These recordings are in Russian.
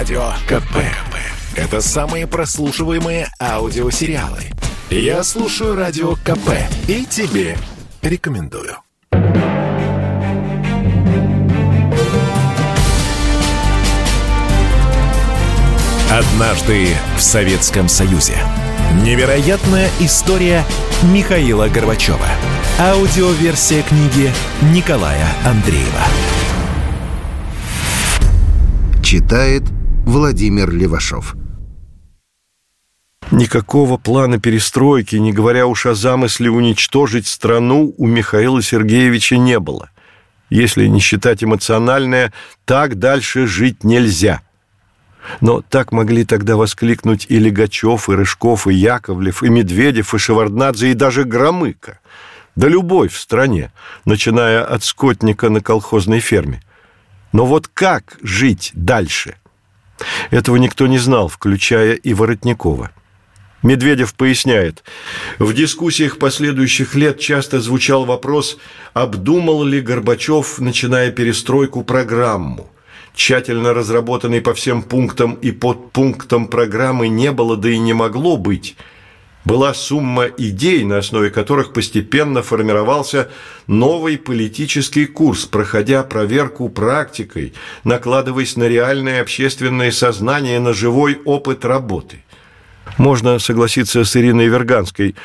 Радио КП. Это самые прослушиваемые аудиосериалы. Я слушаю Радио КП и тебе рекомендую. Однажды в Советском Союзе. Невероятная история Михаила Горбачева. Аудиоверсия книги Николая Андреева. Читает Владимир Левашов. Никакого плана перестройки, не говоря уж о замысле уничтожить страну, у Михаила Сергеевича не было. Если не считать эмоциональное, так дальше жить нельзя – но так могли тогда воскликнуть и Легачев, и Рыжков, и Яковлев, и Медведев, и Шеварднадзе, и даже Громыко. Да любой в стране, начиная от скотника на колхозной ферме. Но вот как жить дальше? Этого никто не знал, включая и Воротникова. Медведев поясняет, в дискуссиях последующих лет часто звучал вопрос, обдумал ли Горбачев, начиная перестройку, программу – тщательно разработанной по всем пунктам и подпунктам программы не было, да и не могло быть. Была сумма идей, на основе которых постепенно формировался новый политический курс, проходя проверку практикой, накладываясь на реальное общественное сознание, на живой опыт работы. Можно согласиться с Ириной Верганской.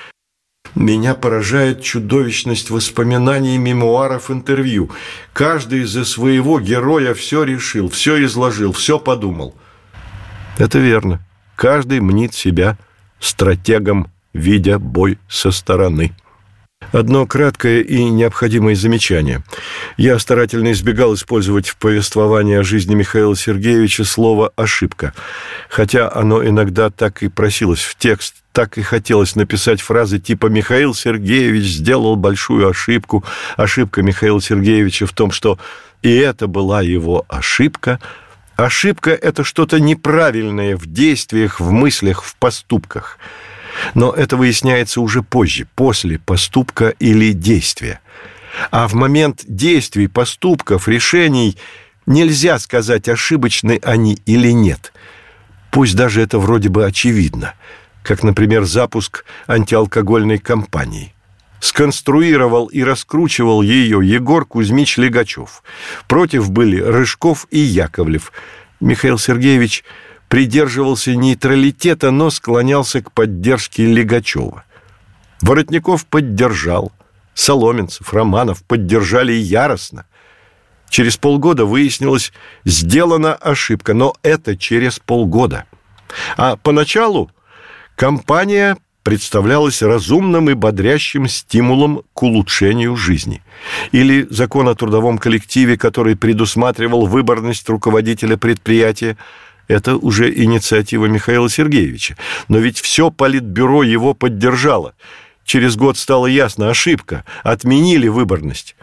Меня поражает чудовищность воспоминаний, мемуаров, интервью. Каждый за своего героя все решил, все изложил, все подумал. Это верно. Каждый мнит себя стратегом, видя бой со стороны. Одно краткое и необходимое замечание. Я старательно избегал использовать в повествовании о жизни Михаила Сергеевича слово «ошибка», хотя оно иногда так и просилось в текст, так и хотелось написать фразы типа «Михаил Сергеевич сделал большую ошибку», ошибка Михаила Сергеевича в том, что и это была его ошибка, ошибка – это что-то неправильное в действиях, в мыслях, в поступках – но это выясняется уже позже, после поступка или действия. А в момент действий, поступков, решений нельзя сказать, ошибочны они или нет. Пусть даже это вроде бы очевидно, как, например, запуск антиалкогольной кампании. Сконструировал и раскручивал ее Егор Кузьмич Легачев. Против были Рыжков и Яковлев. Михаил Сергеевич – придерживался нейтралитета, но склонялся к поддержке Легачева. Воротников поддержал, Соломенцев, Романов поддержали яростно. Через полгода выяснилось, сделана ошибка, но это через полгода. А поначалу компания представлялась разумным и бодрящим стимулом к улучшению жизни. Или закон о трудовом коллективе, который предусматривал выборность руководителя предприятия – это уже инициатива Михаила Сергеевича. Но ведь все политбюро его поддержало. Через год стало ясно, ошибка, отменили выборность.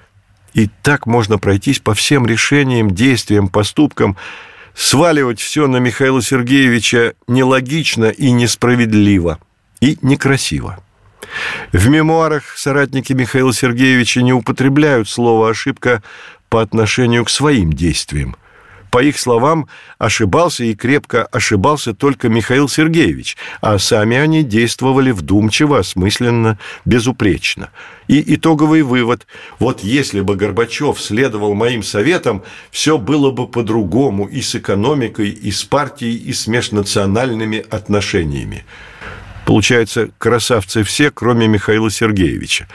И так можно пройтись по всем решениям, действиям, поступкам, сваливать все на Михаила Сергеевича нелогично и несправедливо, и некрасиво. В мемуарах соратники Михаила Сергеевича не употребляют слово «ошибка» по отношению к своим действиям. По их словам, ошибался и крепко ошибался только Михаил Сергеевич, а сами они действовали вдумчиво, осмысленно, безупречно. И итоговый вывод – вот если бы Горбачев следовал моим советам, все было бы по-другому и с экономикой, и с партией, и с межнациональными отношениями. Получается, красавцы все, кроме Михаила Сергеевича.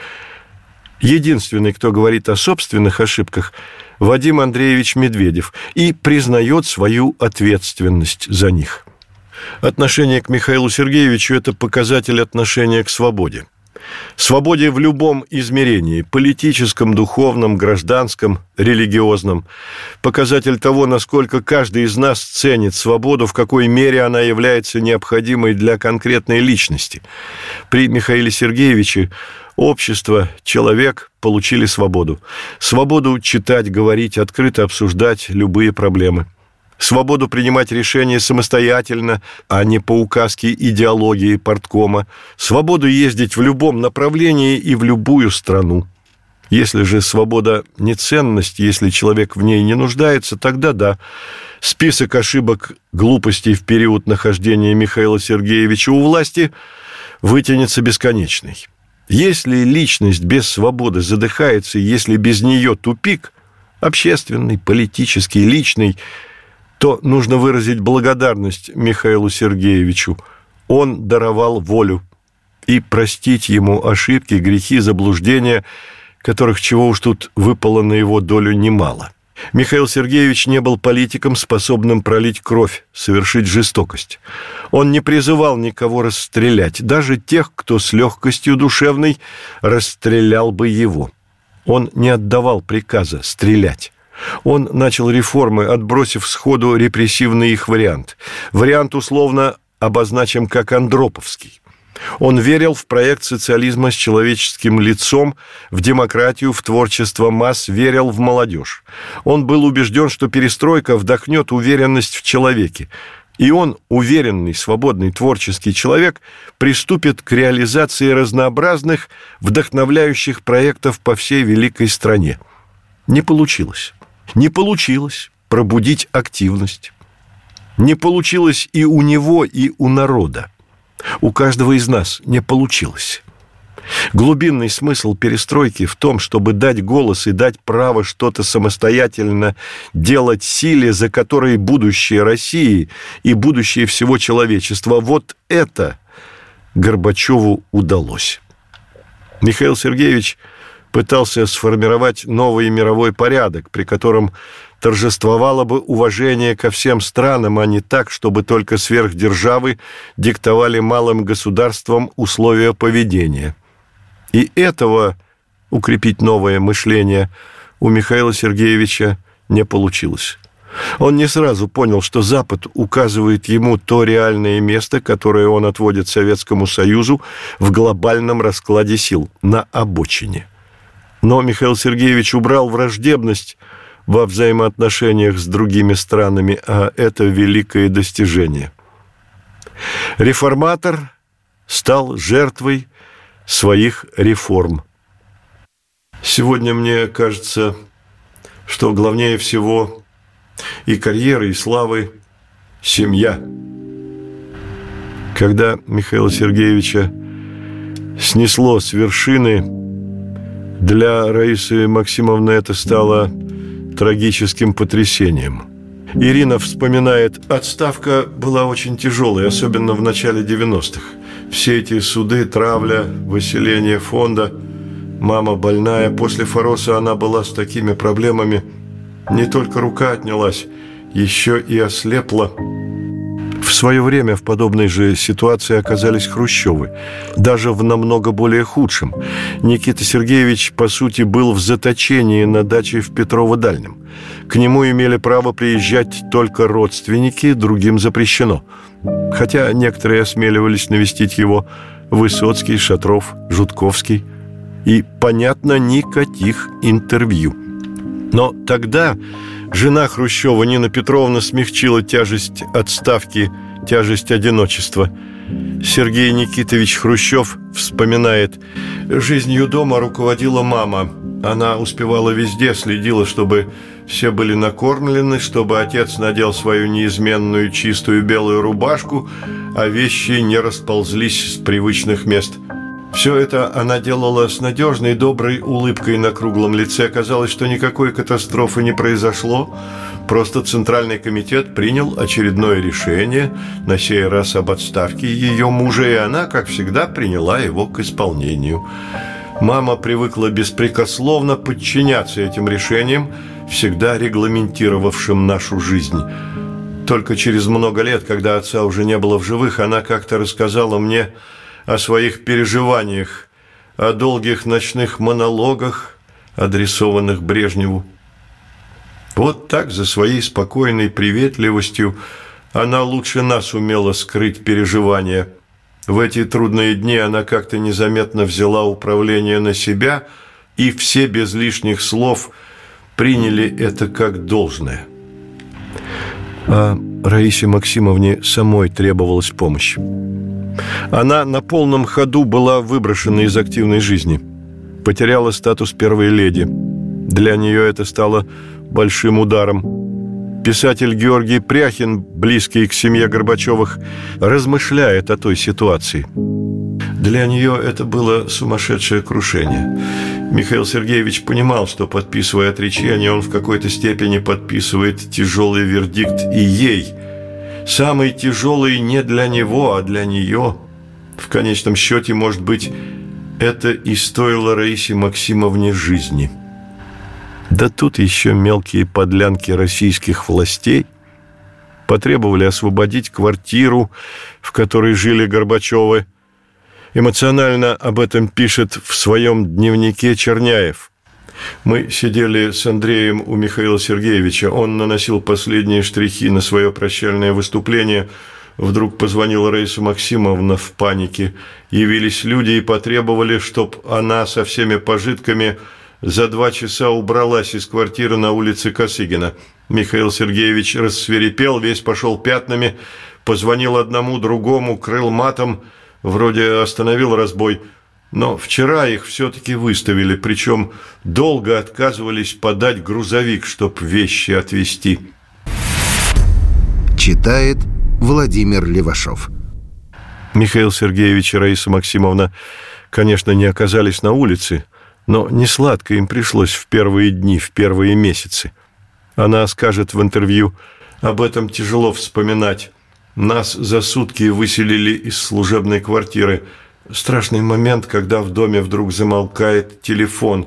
Единственный, кто говорит о собственных ошибках – Вадим Андреевич Медведев и признает свою ответственность за них. Отношение к Михаилу Сергеевичу – это показатель отношения к свободе. Свободе в любом измерении – политическом, духовном, гражданском, религиозном. Показатель того, насколько каждый из нас ценит свободу, в какой мере она является необходимой для конкретной личности. При Михаиле Сергеевиче Общество, человек получили свободу. Свободу читать, говорить, открыто обсуждать любые проблемы. Свободу принимать решения самостоятельно, а не по указке идеологии порткома. Свободу ездить в любом направлении и в любую страну. Если же свобода не ценность, если человек в ней не нуждается, тогда да. Список ошибок, глупостей в период нахождения Михаила Сергеевича у власти вытянется бесконечный. Если личность без свободы задыхается, если без нее тупик, общественный, политический, личный, то нужно выразить благодарность Михаилу Сергеевичу. Он даровал волю. И простить ему ошибки, грехи, заблуждения – которых чего уж тут выпало на его долю немало. Михаил Сергеевич не был политиком, способным пролить кровь, совершить жестокость. Он не призывал никого расстрелять, даже тех, кто с легкостью душевной расстрелял бы его. Он не отдавал приказа стрелять. Он начал реформы, отбросив сходу репрессивный их вариант. Вариант условно обозначим как Андроповский. Он верил в проект социализма с человеческим лицом, в демократию, в творчество масс, верил в молодежь. Он был убежден, что перестройка вдохнет уверенность в человеке. И он, уверенный, свободный, творческий человек, приступит к реализации разнообразных, вдохновляющих проектов по всей великой стране. Не получилось. Не получилось пробудить активность. Не получилось и у него, и у народа. У каждого из нас не получилось. Глубинный смысл перестройки в том, чтобы дать голос и дать право что-то самостоятельно делать силе, за которой будущее России и будущее всего человечества. Вот это Горбачеву удалось. Михаил Сергеевич пытался сформировать новый мировой порядок, при котором торжествовало бы уважение ко всем странам, а не так, чтобы только сверхдержавы диктовали малым государствам условия поведения. И этого укрепить новое мышление у Михаила Сергеевича не получилось. Он не сразу понял, что Запад указывает ему то реальное место, которое он отводит Советскому Союзу в глобальном раскладе сил, на обочине. Но Михаил Сергеевич убрал враждебность во взаимоотношениях с другими странами, а это великое достижение. Реформатор стал жертвой своих реформ. Сегодня мне кажется, что главнее всего и карьеры, и славы – семья. Когда Михаила Сергеевича снесло с вершины, для Раисы Максимовны это стало трагическим потрясением. Ирина вспоминает, отставка была очень тяжелой, особенно в начале 90-х. Все эти суды, травля, выселение фонда, мама больная. После Фороса она была с такими проблемами. Не только рука отнялась, еще и ослепла. В свое время в подобной же ситуации оказались Хрущевы, даже в намного более худшем. Никита Сергеевич, по сути, был в заточении на даче в Петрово-Дальнем. К нему имели право приезжать только родственники, другим запрещено. Хотя некоторые осмеливались навестить его Высоцкий, Шатров, Жутковский. И, понятно, никаких интервью. Но тогда Жена Хрущева Нина Петровна смягчила тяжесть отставки, тяжесть одиночества. Сергей Никитович Хрущев вспоминает, «Жизнью дома руководила мама. Она успевала везде, следила, чтобы все были накормлены, чтобы отец надел свою неизменную чистую белую рубашку, а вещи не расползлись с привычных мест». Все это она делала с надежной, доброй улыбкой на круглом лице. Казалось, что никакой катастрофы не произошло. Просто Центральный комитет принял очередное решение, на сей раз об отставке ее мужа, и она, как всегда, приняла его к исполнению. Мама привыкла беспрекословно подчиняться этим решениям, всегда регламентировавшим нашу жизнь. Только через много лет, когда отца уже не было в живых, она как-то рассказала мне о своих переживаниях, о долгих ночных монологах, адресованных Брежневу. Вот так, за своей спокойной приветливостью, она лучше нас умела скрыть переживания. В эти трудные дни она как-то незаметно взяла управление на себя, и все без лишних слов приняли это как должное. А Раисе Максимовне самой требовалась помощь. Она на полном ходу была выброшена из активной жизни. потеряла статус первой леди. Для нее это стало большим ударом. Писатель Георгий Пряхин, близкий к семье Горбачевых, размышляет о той ситуации. Для нее это было сумасшедшее крушение. Михаил Сергеевич понимал, что, подписывая отречение, он в какой-то степени подписывает тяжелый вердикт и ей. Самый тяжелый не для него, а для нее. В конечном счете, может быть, это и стоило Раисе Максимовне жизни. Да тут еще мелкие подлянки российских властей потребовали освободить квартиру, в которой жили Горбачевы. Эмоционально об этом пишет в своем дневнике Черняев. Мы сидели с Андреем у Михаила Сергеевича. Он наносил последние штрихи на свое прощальное выступление – Вдруг позвонила Раиса Максимовна в панике. Явились люди и потребовали, чтоб она со всеми пожитками за два часа убралась из квартиры на улице Косыгина. Михаил Сергеевич рассверепел, весь пошел пятнами, позвонил одному, другому, крыл матом, вроде остановил разбой. Но вчера их все-таки выставили, причем долго отказывались подать грузовик, чтоб вещи отвезти. Читает Владимир Левашов. Михаил Сергеевич и Раиса Максимовна, конечно, не оказались на улице, но не сладко им пришлось в первые дни, в первые месяцы. Она скажет в интервью, об этом тяжело вспоминать. Нас за сутки выселили из служебной квартиры. Страшный момент, когда в доме вдруг замолкает телефон.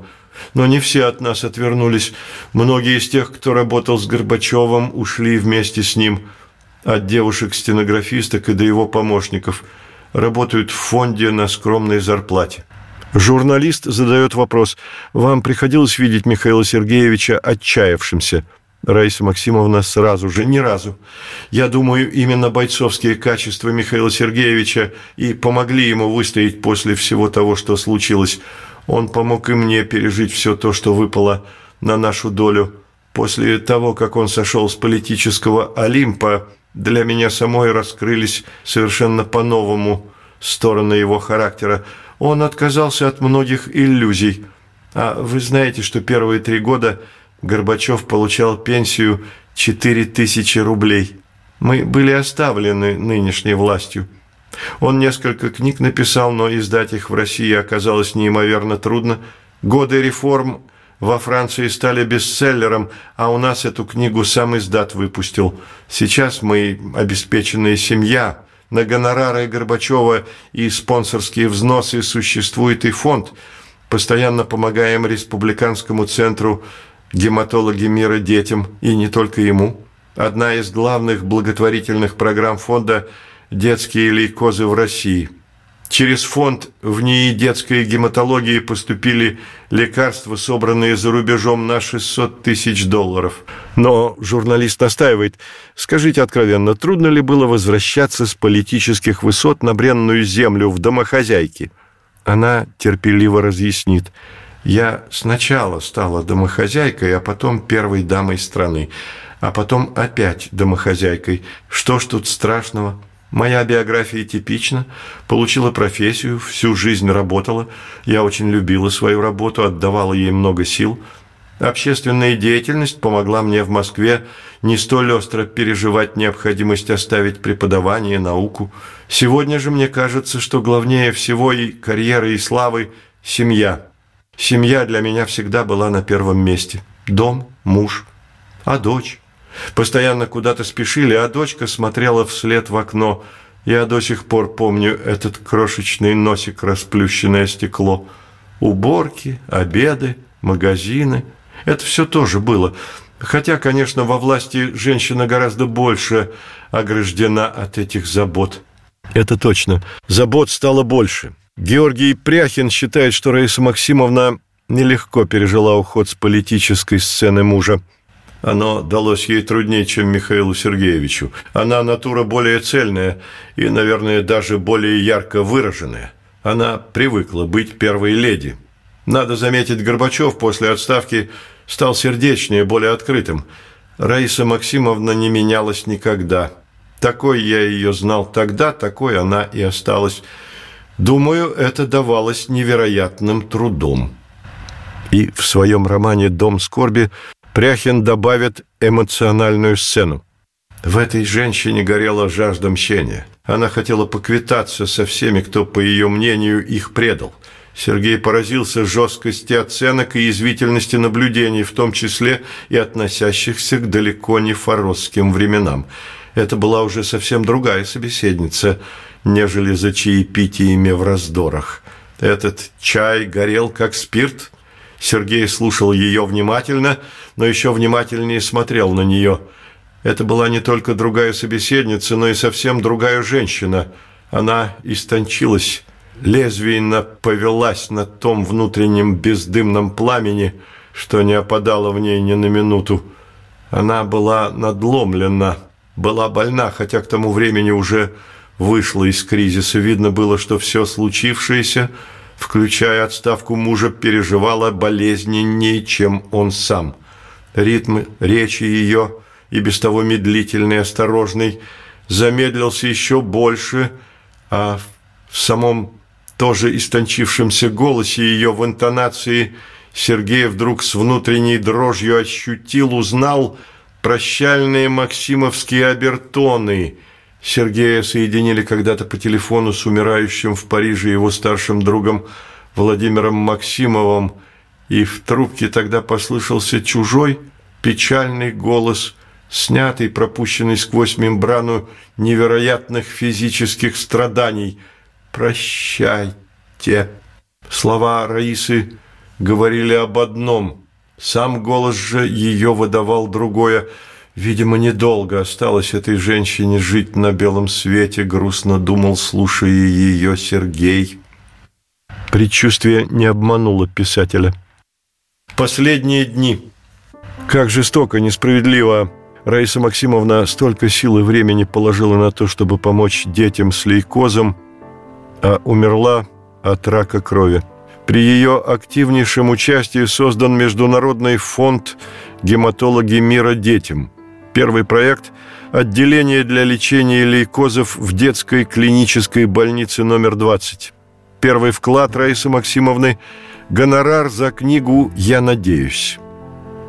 Но не все от нас отвернулись. Многие из тех, кто работал с Горбачевым, ушли вместе с ним – от девушек-стенографисток и до его помощников. Работают в фонде на скромной зарплате. Журналист задает вопрос. «Вам приходилось видеть Михаила Сергеевича отчаявшимся?» Раиса Максимовна сразу же, ни разу. Я думаю, именно бойцовские качества Михаила Сергеевича и помогли ему выстоять после всего того, что случилось. Он помог и мне пережить все то, что выпало на нашу долю. После того, как он сошел с политического Олимпа, для меня самой раскрылись совершенно по-новому стороны его характера. Он отказался от многих иллюзий. А вы знаете, что первые три года Горбачев получал пенсию 4000 рублей. Мы были оставлены нынешней властью. Он несколько книг написал, но издать их в России оказалось неимоверно трудно. Годы реформ во Франции стали бестселлером, а у нас эту книгу сам издат выпустил. Сейчас мы обеспеченная семья. На гонорары Горбачева и спонсорские взносы существует и фонд. Постоянно помогаем республиканскому центру гематологи мира детям, и не только ему. Одна из главных благотворительных программ фонда «Детские лейкозы в России». Через фонд в НИИ детской гематологии поступили лекарства, собранные за рубежом на 600 тысяч долларов. Но журналист настаивает, скажите откровенно, трудно ли было возвращаться с политических высот на бренную землю в домохозяйке? Она терпеливо разъяснит. Я сначала стала домохозяйкой, а потом первой дамой страны, а потом опять домохозяйкой. Что ж тут страшного? Моя биография типична. Получила профессию, всю жизнь работала. Я очень любила свою работу, отдавала ей много сил. Общественная деятельность помогла мне в Москве не столь остро переживать необходимость оставить преподавание, науку. Сегодня же мне кажется, что главнее всего и карьеры, и славы – семья. Семья для меня всегда была на первом месте. Дом, муж, а дочь. Постоянно куда-то спешили, а дочка смотрела вслед в окно. Я до сих пор помню этот крошечный носик, расплющенное стекло. Уборки, обеды, магазины. Это все тоже было. Хотя, конечно, во власти женщина гораздо больше ограждена от этих забот. Это точно. Забот стало больше. Георгий Пряхин считает, что Раиса Максимовна нелегко пережила уход с политической сцены мужа. Оно далось ей труднее, чем Михаилу Сергеевичу. Она натура более цельная и, наверное, даже более ярко выраженная. Она привыкла быть первой леди. Надо заметить, Горбачев после отставки стал сердечнее, более открытым. Раиса Максимовна не менялась никогда. Такой я ее знал тогда, такой она и осталась. Думаю, это давалось невероятным трудом. И в своем романе «Дом скорби» Пряхин добавит эмоциональную сцену. В этой женщине горела жажда мщения. Она хотела поквитаться со всеми, кто, по ее мнению, их предал. Сергей поразился жесткости оценок и язвительности наблюдений, в том числе и относящихся к далеко не форосским временам. Это была уже совсем другая собеседница, нежели за чаепитиями в раздорах. Этот чай горел как спирт. Сергей слушал ее внимательно, но еще внимательнее смотрел на нее. Это была не только другая собеседница, но и совсем другая женщина. Она истончилась, лезвийно повелась на том внутреннем бездымном пламени, что не опадало в ней ни на минуту. Она была надломлена, была больна, хотя к тому времени уже вышла из кризиса. Видно было, что все случившееся, включая отставку мужа, переживала болезненнее, чем он сам. Ритм речи ее, и без того медлительный осторожный, замедлился еще больше, а в самом тоже истончившемся голосе ее в интонации Сергей вдруг с внутренней дрожью ощутил, узнал прощальные максимовские обертоны. Сергея соединили когда-то по телефону с умирающим в Париже его старшим другом Владимиром Максимовым, и в трубке тогда послышался чужой печальный голос, снятый, пропущенный сквозь мембрану невероятных физических страданий – «Прощайте». Слова Раисы говорили об одном. Сам голос же ее выдавал другое. Видимо, недолго осталось этой женщине жить на белом свете, грустно думал, слушая ее Сергей. Предчувствие не обмануло писателя. Последние дни. Как жестоко, несправедливо Раиса Максимовна столько сил и времени положила на то, чтобы помочь детям с лейкозом, а умерла от рака крови. При ее активнейшем участии создан Международный фонд «Гематологи мира детям». Первый проект – отделение для лечения лейкозов в детской клинической больнице номер 20. Первый вклад Раисы Максимовны – гонорар за книгу «Я надеюсь».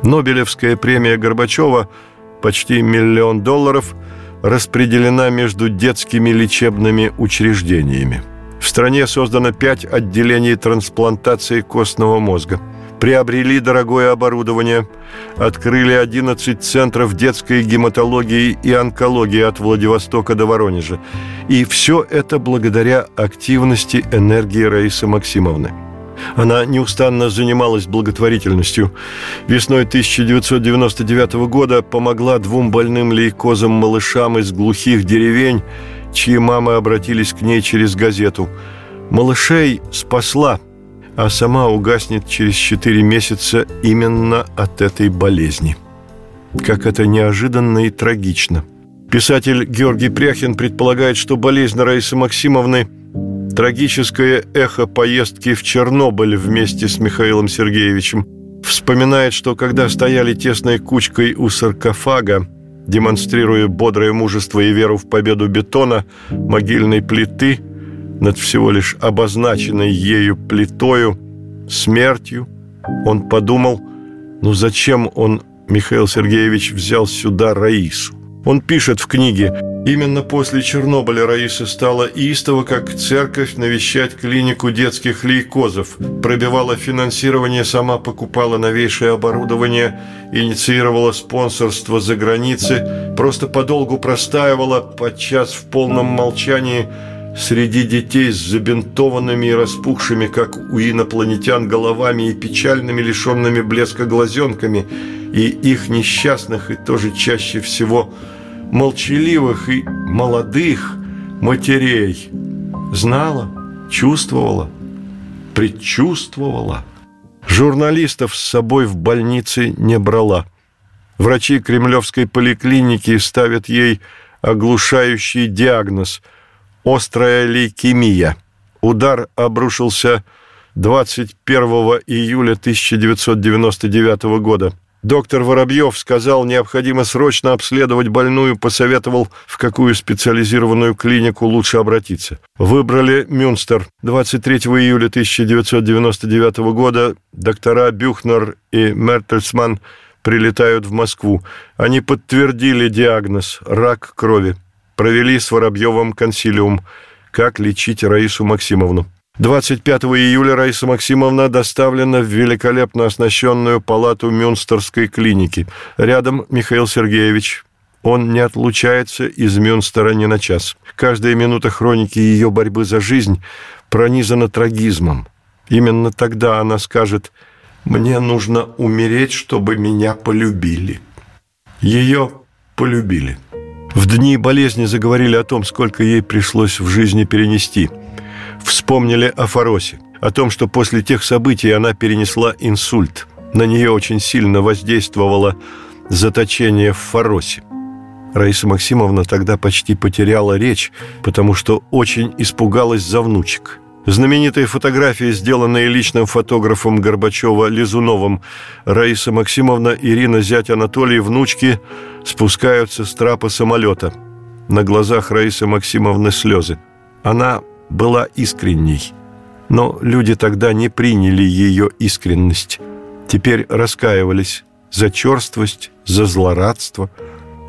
Нобелевская премия Горбачева – почти миллион долларов – распределена между детскими лечебными учреждениями. В стране создано пять отделений трансплантации костного мозга. Приобрели дорогое оборудование, открыли 11 центров детской гематологии и онкологии от Владивостока до Воронежа. И все это благодаря активности энергии Раисы Максимовны. Она неустанно занималась благотворительностью. Весной 1999 года помогла двум больным лейкозом малышам из глухих деревень чьи мамы обратились к ней через газету. Малышей спасла, а сама угаснет через четыре месяца именно от этой болезни. Как это неожиданно и трагично. Писатель Георгий Пряхин предполагает, что болезнь Раисы Максимовны – трагическое эхо поездки в Чернобыль вместе с Михаилом Сергеевичем. Вспоминает, что когда стояли тесной кучкой у саркофага, демонстрируя бодрое мужество и веру в победу бетона, могильной плиты над всего лишь обозначенной ею плитою, смертью, он подумал, ну зачем он, Михаил Сергеевич, взял сюда Раису? Он пишет в книге Именно после Чернобыля Раиса стала истово, как церковь, навещать клинику детских лейкозов, пробивала финансирование, сама покупала новейшее оборудование, инициировала спонсорство за границы, просто подолгу простаивала, подчас в полном молчании, среди детей с забинтованными и распухшими, как у инопланетян, головами и печальными, лишенными блеска глазенками, и их несчастных, и тоже чаще всего – молчаливых и молодых матерей. Знала, чувствовала, предчувствовала. Журналистов с собой в больнице не брала. Врачи кремлевской поликлиники ставят ей оглушающий диагноз – острая лейкемия. Удар обрушился 21 июля 1999 года. Доктор Воробьев сказал, необходимо срочно обследовать больную, посоветовал, в какую специализированную клинику лучше обратиться. Выбрали Мюнстер. 23 июля 1999 года доктора Бюхнер и Мертельсман прилетают в Москву. Они подтвердили диагноз – рак крови. Провели с Воробьевым консилиум. Как лечить Раису Максимовну. 25 июля Раиса Максимовна доставлена в великолепно оснащенную палату Мюнстерской клиники. Рядом Михаил Сергеевич. Он не отлучается из Мюнстера ни на час. Каждая минута хроники ее борьбы за жизнь пронизана трагизмом. Именно тогда она скажет «Мне нужно умереть, чтобы меня полюбили». Ее полюбили. В дни болезни заговорили о том, сколько ей пришлось в жизни перенести – вспомнили о Фаросе, о том, что после тех событий она перенесла инсульт. На нее очень сильно воздействовало заточение в Фаросе. Раиса Максимовна тогда почти потеряла речь, потому что очень испугалась за внучек. Знаменитые фотографии, сделанные личным фотографом Горбачева Лизуновым, Раиса Максимовна, Ирина, зять Анатолий, внучки спускаются с трапа самолета. На глазах Раисы Максимовны слезы. Она была искренней. Но люди тогда не приняли ее искренность. Теперь раскаивались за черствость, за злорадство.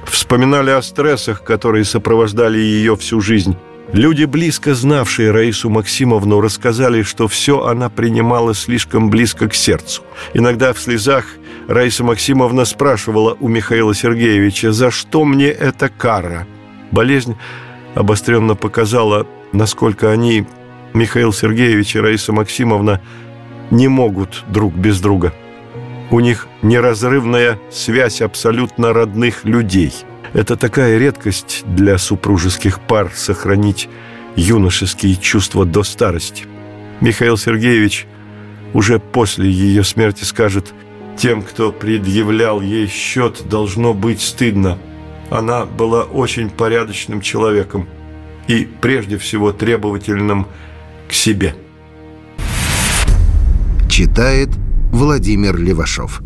Вспоминали о стрессах, которые сопровождали ее всю жизнь. Люди, близко знавшие Раису Максимовну, рассказали, что все она принимала слишком близко к сердцу. Иногда в слезах Раиса Максимовна спрашивала у Михаила Сергеевича, «За что мне эта кара?» Болезнь обостренно показала насколько они, Михаил Сергеевич и Раиса Максимовна, не могут друг без друга. У них неразрывная связь абсолютно родных людей. Это такая редкость для супружеских пар сохранить юношеские чувства до старости. Михаил Сергеевич уже после ее смерти скажет, тем, кто предъявлял ей счет, должно быть стыдно. Она была очень порядочным человеком и прежде всего требовательным к себе. Читает Владимир Левашов.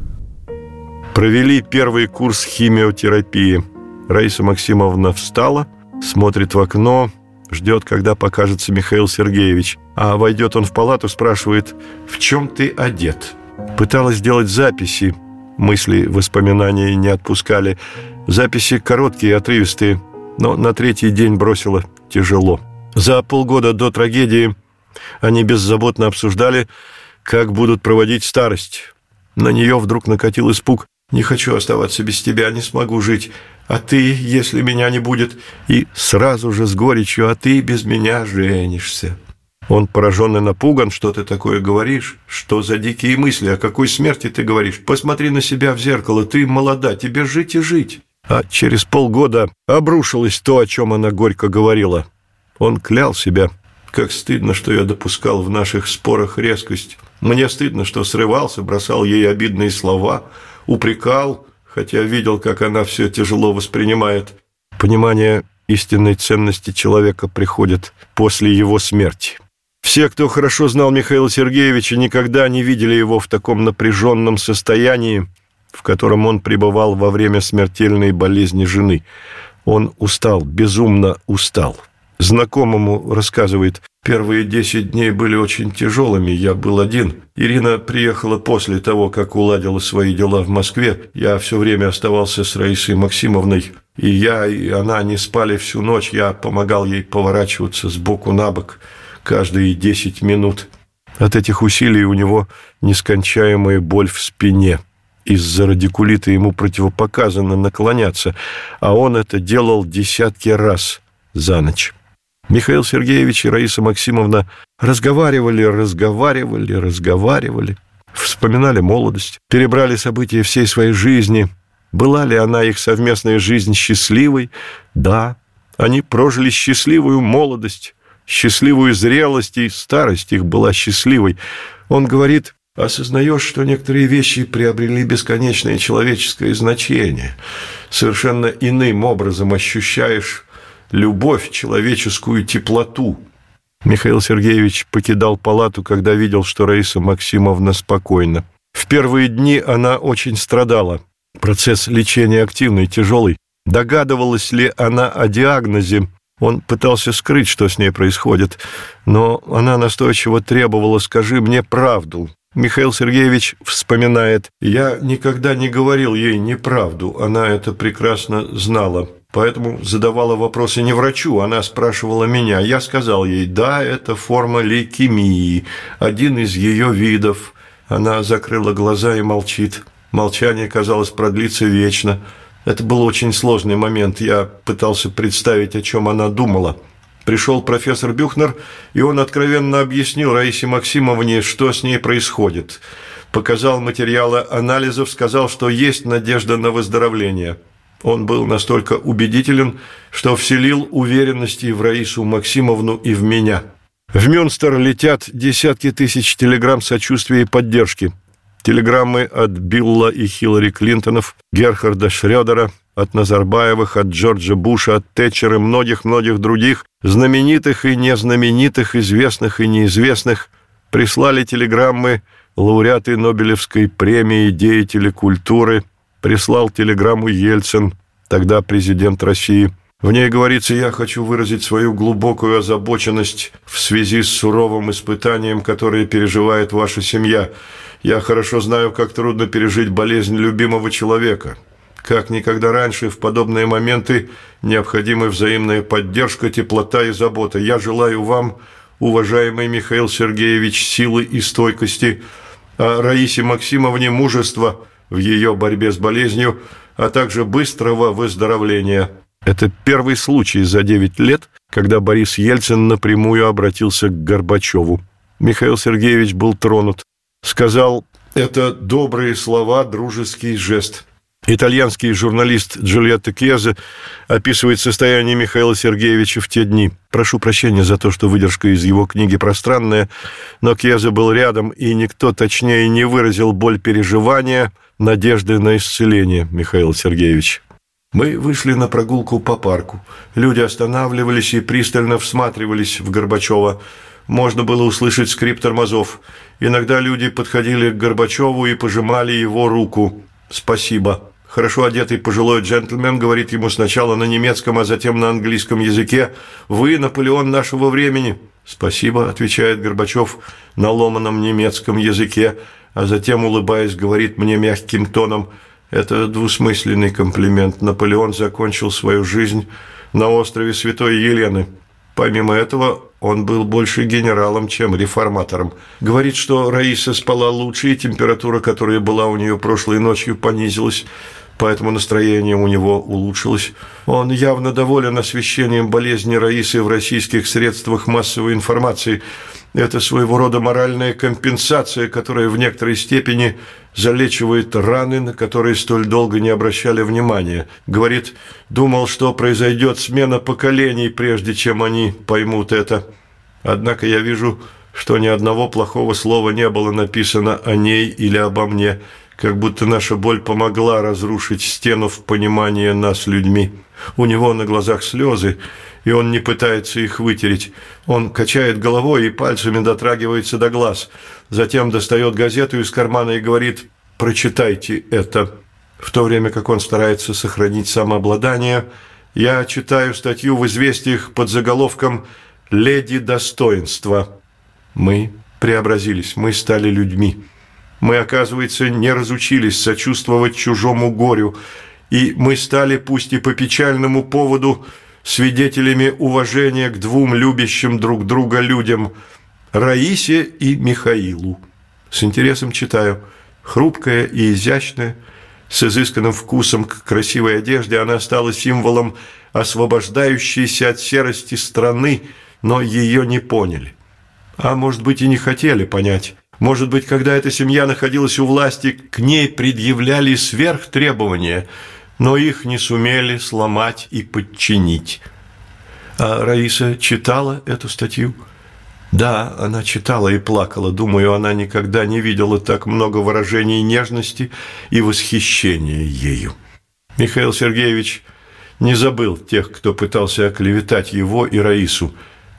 Провели первый курс химиотерапии. Раиса Максимовна встала, смотрит в окно, ждет, когда покажется Михаил Сергеевич. А войдет он в палату, спрашивает, в чем ты одет? Пыталась сделать записи, мысли, воспоминания не отпускали. Записи короткие, отрывистые, но на третий день бросила тяжело. За полгода до трагедии они беззаботно обсуждали, как будут проводить старость. На нее вдруг накатил испуг. «Не хочу оставаться без тебя, не смогу жить. А ты, если меня не будет...» И сразу же с горечью «А ты без меня женишься». Он поражен и напуган, что ты такое говоришь, что за дикие мысли, о какой смерти ты говоришь. Посмотри на себя в зеркало, ты молода, тебе жить и жить. А через полгода обрушилось то, о чем она горько говорила. Он клял себя. Как стыдно, что я допускал в наших спорах резкость. Мне стыдно, что срывался, бросал ей обидные слова, упрекал, хотя видел, как она все тяжело воспринимает. Понимание истинной ценности человека приходит после его смерти. Все, кто хорошо знал Михаила Сергеевича, никогда не видели его в таком напряженном состоянии, в котором он пребывал во время смертельной болезни жены. Он устал, безумно устал. Знакомому рассказывает, первые десять дней были очень тяжелыми, я был один. Ирина приехала после того, как уладила свои дела в Москве. Я все время оставался с Раисой Максимовной, и я, и она не спали всю ночь. Я помогал ей поворачиваться с боку на бок каждые десять минут. От этих усилий у него нескончаемая боль в спине – из-за радикулита ему противопоказано наклоняться, а он это делал десятки раз за ночь. Михаил Сергеевич и Раиса Максимовна разговаривали, разговаривали, разговаривали, вспоминали молодость, перебрали события всей своей жизни. Была ли она их совместная жизнь счастливой? Да, они прожили счастливую молодость, счастливую зрелость, и старость их была счастливой. Он говорит, осознаешь, что некоторые вещи приобрели бесконечное человеческое значение. Совершенно иным образом ощущаешь любовь, человеческую теплоту. Михаил Сергеевич покидал палату, когда видел, что Раиса Максимовна спокойна. В первые дни она очень страдала. Процесс лечения активный, тяжелый. Догадывалась ли она о диагнозе? Он пытался скрыть, что с ней происходит, но она настойчиво требовала «скажи мне правду». Михаил Сергеевич вспоминает, «Я никогда не говорил ей неправду, она это прекрасно знала». Поэтому задавала вопросы не врачу, она спрашивала меня. Я сказал ей, да, это форма лейкемии, один из ее видов. Она закрыла глаза и молчит. Молчание, казалось, продлится вечно. Это был очень сложный момент. Я пытался представить, о чем она думала. Пришел профессор Бюхнер, и он откровенно объяснил Раисе Максимовне, что с ней происходит. Показал материалы анализов, сказал, что есть надежда на выздоровление. Он был настолько убедителен, что вселил уверенности в Раису Максимовну и в меня. В Мюнстер летят десятки тысяч телеграмм сочувствия и поддержки – Телеграммы от Билла и Хиллари Клинтонов, Герхарда Шредера, от Назарбаевых, от Джорджа Буша, от Тэтчера и многих-многих других, знаменитых и незнаменитых, известных и неизвестных, прислали телеграммы лауреаты Нобелевской премии, деятели культуры, прислал телеграмму Ельцин, тогда президент России. В ней говорится, я хочу выразить свою глубокую озабоченность в связи с суровым испытанием, которое переживает ваша семья – я хорошо знаю, как трудно пережить болезнь любимого человека. Как никогда раньше в подобные моменты необходимы взаимная поддержка, теплота и забота. Я желаю вам, уважаемый Михаил Сергеевич, силы и стойкости, а Раисе Максимовне мужества в ее борьбе с болезнью, а также быстрого выздоровления. Это первый случай за 9 лет, когда Борис Ельцин напрямую обратился к Горбачеву. Михаил Сергеевич был тронут сказал «это добрые слова, дружеский жест». Итальянский журналист Джульетта Кьезе описывает состояние Михаила Сергеевича в те дни. Прошу прощения за то, что выдержка из его книги пространная, но Кьезе был рядом, и никто точнее не выразил боль переживания, надежды на исцеление Михаила Сергеевича. Мы вышли на прогулку по парку. Люди останавливались и пристально всматривались в Горбачева. Можно было услышать скрип тормозов. Иногда люди подходили к Горбачеву и пожимали его руку. «Спасибо». Хорошо одетый пожилой джентльмен говорит ему сначала на немецком, а затем на английском языке «Вы Наполеон нашего времени». «Спасибо», – отвечает Горбачев на ломаном немецком языке, а затем, улыбаясь, говорит мне мягким тоном «Это двусмысленный комплимент. Наполеон закончил свою жизнь на острове Святой Елены». Помимо этого, он был больше генералом, чем реформатором. Говорит, что Раиса спала лучше, и температура, которая была у нее прошлой ночью, понизилась, поэтому настроение у него улучшилось. Он явно доволен освещением болезни Раисы в российских средствах массовой информации – это своего рода моральная компенсация, которая в некоторой степени залечивает раны, на которые столь долго не обращали внимания. Говорит, думал, что произойдет смена поколений, прежде чем они поймут это. Однако я вижу, что ни одного плохого слова не было написано о ней или обо мне, как будто наша боль помогла разрушить стену в понимании нас людьми. У него на глазах слезы, и он не пытается их вытереть. Он качает головой и пальцами дотрагивается до глаз. Затем достает газету из кармана и говорит «Прочитайте это». В то время как он старается сохранить самообладание, я читаю статью в «Известиях» под заголовком «Леди достоинства». Мы преобразились, мы стали людьми. Мы, оказывается, не разучились сочувствовать чужому горю, и мы стали, пусть и по печальному поводу, свидетелями уважения к двум любящим друг друга людям – Раисе и Михаилу. С интересом читаю. Хрупкая и изящная, с изысканным вкусом к красивой одежде, она стала символом освобождающейся от серости страны, но ее не поняли. А может быть и не хотели понять. Может быть, когда эта семья находилась у власти, к ней предъявляли сверхтребования – но их не сумели сломать и подчинить. А Раиса читала эту статью? Да, она читала и плакала. Думаю, она никогда не видела так много выражений нежности и восхищения ею. Михаил Сергеевич не забыл тех, кто пытался оклеветать его и Раису.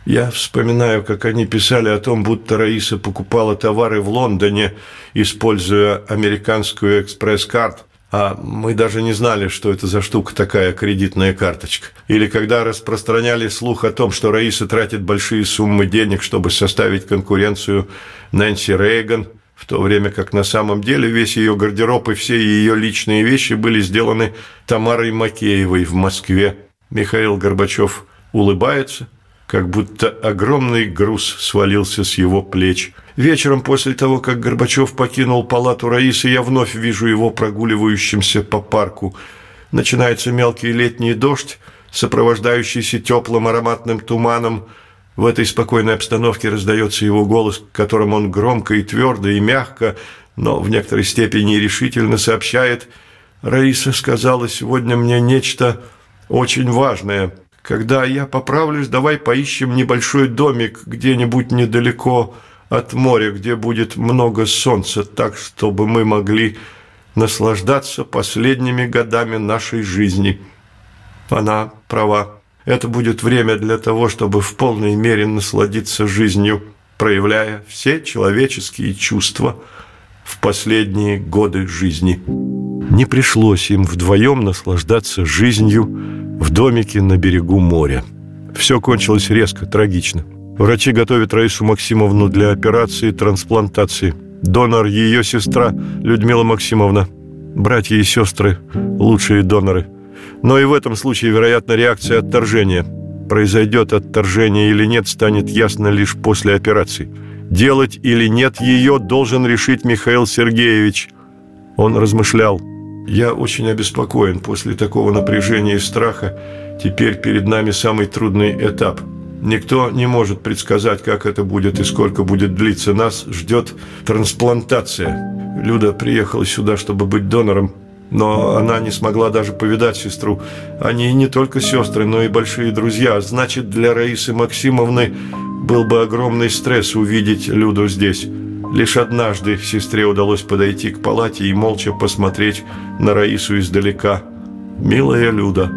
Я вспоминаю, как они писали о том, будто Раиса покупала товары в Лондоне, используя американскую экспресс-карт, а мы даже не знали, что это за штука такая кредитная карточка. Или когда распространяли слух о том, что Раиса тратит большие суммы денег, чтобы составить конкуренцию Нэнси Рейган, в то время как на самом деле весь ее гардероб и все ее личные вещи были сделаны Тамарой Макеевой в Москве. Михаил Горбачев улыбается – как будто огромный груз свалился с его плеч. Вечером после того, как Горбачев покинул палату Раисы, я вновь вижу его прогуливающимся по парку. Начинается мелкий летний дождь, сопровождающийся теплым ароматным туманом. В этой спокойной обстановке раздается его голос, которым он громко и твердо и мягко, но в некоторой степени решительно сообщает «Раиса сказала сегодня мне нечто очень важное». Когда я поправлюсь, давай поищем небольшой домик где-нибудь недалеко от моря, где будет много солнца, так, чтобы мы могли наслаждаться последними годами нашей жизни. Она права. Это будет время для того, чтобы в полной мере насладиться жизнью, проявляя все человеческие чувства в последние годы жизни. Не пришлось им вдвоем наслаждаться жизнью в домике на берегу моря. Все кончилось резко, трагично. Врачи готовят Раису Максимовну для операции трансплантации. Донор – ее сестра Людмила Максимовна. Братья и сестры – лучшие доноры. Но и в этом случае, вероятно, реакция отторжения. Произойдет отторжение или нет, станет ясно лишь после операции. Делать или нет ее должен решить Михаил Сергеевич. Он размышлял – я очень обеспокоен после такого напряжения и страха. Теперь перед нами самый трудный этап. Никто не может предсказать, как это будет и сколько будет длиться. Нас ждет трансплантация. Люда приехала сюда, чтобы быть донором, но она не смогла даже повидать сестру. Они не только сестры, но и большие друзья. Значит, для Раисы Максимовны был бы огромный стресс увидеть Люду здесь. Лишь однажды сестре удалось подойти к палате и молча посмотреть на Раису издалека. «Милая Люда».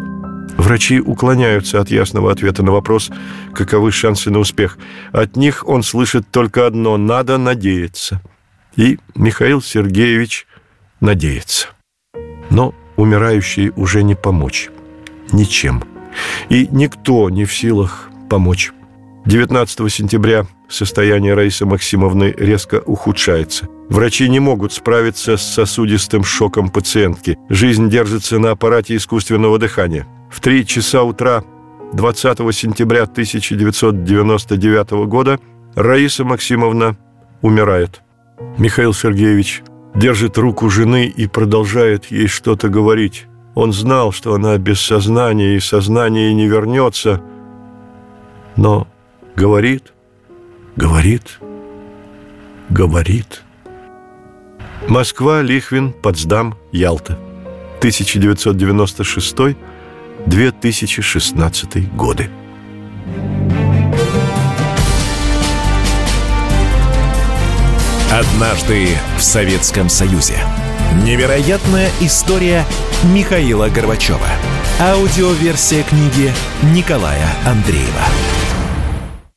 Врачи уклоняются от ясного ответа на вопрос, каковы шансы на успех. От них он слышит только одно – надо надеяться. И Михаил Сергеевич надеется. Но умирающий уже не помочь. Ничем. И никто не в силах помочь. 19 сентября состояние Раисы Максимовны резко ухудшается. Врачи не могут справиться с сосудистым шоком пациентки. Жизнь держится на аппарате искусственного дыхания. В 3 часа утра 20 сентября 1999 года Раиса Максимовна умирает. Михаил Сергеевич держит руку жены и продолжает ей что-то говорить. Он знал, что она без сознания и сознание не вернется, но говорит, говорит, говорит. Москва, Лихвин, Потсдам, Ялта. 1996-2016 годы. Однажды в Советском Союзе. Невероятная история Михаила Горбачева. Аудиоверсия книги Николая Андреева.